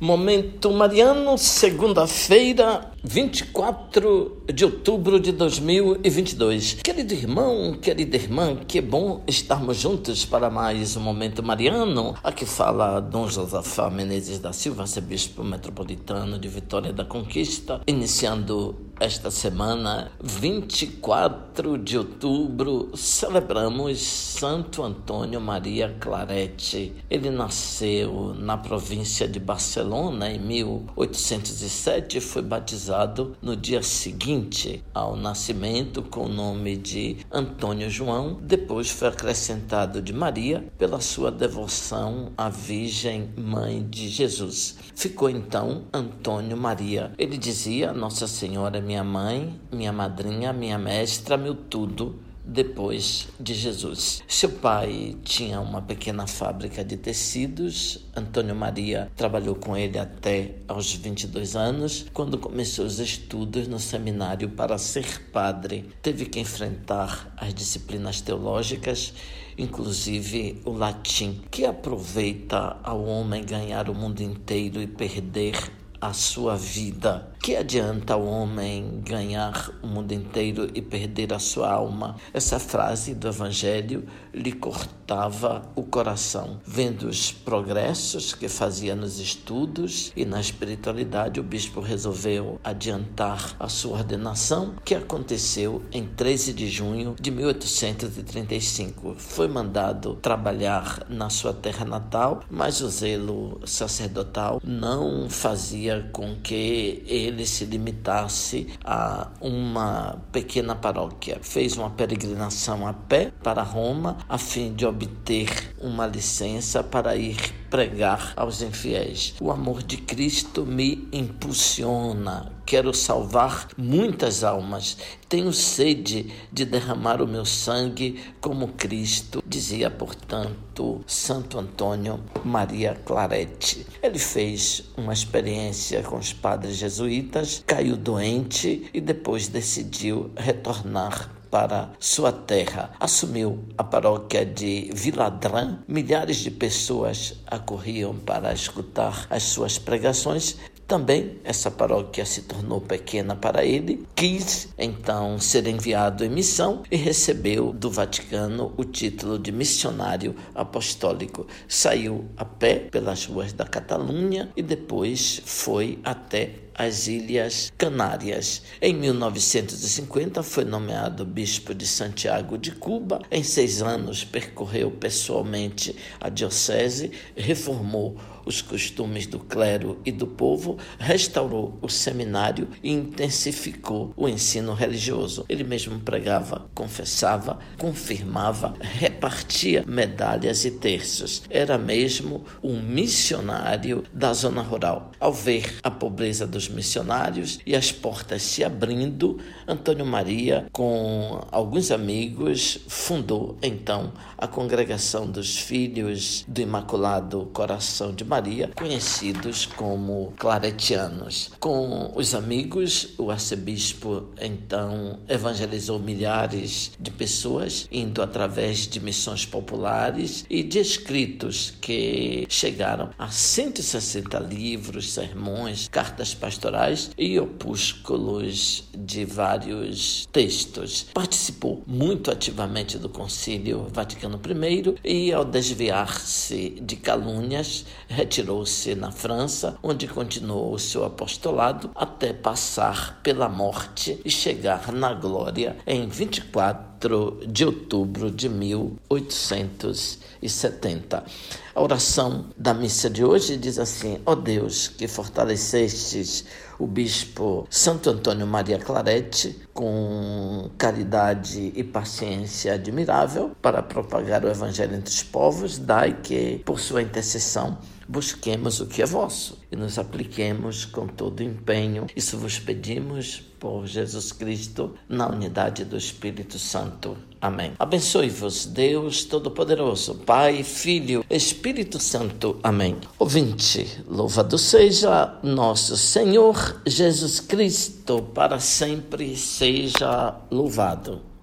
Momento Mariano, segunda-feira, 24 de outubro de 2022. Querido irmão, querida irmã, que bom estarmos juntos para mais um Momento Mariano. Aqui fala Dom Josafá Menezes da Silva, arcebispo metropolitano de Vitória da Conquista, iniciando esta semana, 24 de outubro, celebramos Santo Antônio Maria Clarete. Ele nasceu na província de Barcelona em 1807 e foi batizado no dia seguinte ao nascimento com o nome de Antônio João. Depois foi acrescentado de Maria pela sua devoção à Virgem Mãe de Jesus. Ficou então Antônio Maria. Ele dizia: Nossa Senhora minha mãe, minha madrinha, minha mestra, meu tudo depois de Jesus. Seu pai tinha uma pequena fábrica de tecidos. Antônio Maria trabalhou com ele até aos 22 anos, quando começou os estudos no seminário para ser padre. Teve que enfrentar as disciplinas teológicas, inclusive o latim, que aproveita ao homem ganhar o mundo inteiro e perder a sua vida. Que adianta o homem ganhar o mundo inteiro e perder a sua alma? Essa frase do Evangelho lhe cortava o coração. Vendo os progressos que fazia nos estudos e na espiritualidade, o bispo resolveu adiantar a sua ordenação, que aconteceu em 13 de junho de 1835. Foi mandado trabalhar na sua terra natal, mas o zelo sacerdotal não fazia com que ele ele se limitasse a uma pequena paróquia. Fez uma peregrinação a pé para Roma a fim de obter uma licença para ir pregar aos infiéis. O amor de Cristo me impulsiona. Quero salvar muitas almas. Tenho sede de derramar o meu sangue como Cristo, dizia, portanto, Santo Antônio Maria Clarete. Ele fez uma experiência com os padres jesuítas, caiu doente e depois decidiu retornar para sua terra. Assumiu a paróquia de Viladrã. Milhares de pessoas acorriam para escutar as suas pregações também essa paróquia se tornou pequena para ele, quis então ser enviado em missão e recebeu do Vaticano o título de missionário apostólico. Saiu a pé pelas ruas da Catalunha e depois foi até as Ilhas Canárias. Em 1950 foi nomeado bispo de Santiago de Cuba. Em seis anos percorreu pessoalmente a diocese, reformou os costumes do clero e do povo, restaurou o seminário e intensificou o ensino religioso. Ele mesmo pregava, confessava, confirmava, repartia medalhas e terços. Era mesmo um missionário da zona rural. Ao ver a pobreza dos missionários e as portas se abrindo, Antônio Maria, com alguns amigos, fundou então a Congregação dos Filhos do Imaculado Coração de Maria Maria, conhecidos como claretianos. Com os amigos, o arcebispo então evangelizou milhares de pessoas, indo através de missões populares e de escritos que chegaram a 160 livros, sermões, cartas pastorais e opúsculos de vários textos. Participou muito ativamente do Concílio Vaticano I e, ao desviar-se de calúnias, retirou-se na França, onde continuou o seu apostolado até passar pela morte e chegar na glória em 24 de outubro de 1870. A oração da missa de hoje diz assim: Ó oh Deus, que fortalecestes o bispo Santo Antônio Maria Clarete com caridade e paciência admirável para propagar o evangelho entre os povos, dai que por sua intercessão busquemos o que é vosso e nos apliquemos com todo empenho. Isso vos pedimos por Jesus Cristo, na unidade do Espírito Santo. Amém. Abençoe-vos, Deus Todo-Poderoso, Pai, Filho, Espírito Santo. Amém. Ouvinte, louvado seja nosso Senhor Jesus Cristo, para sempre seja louvado.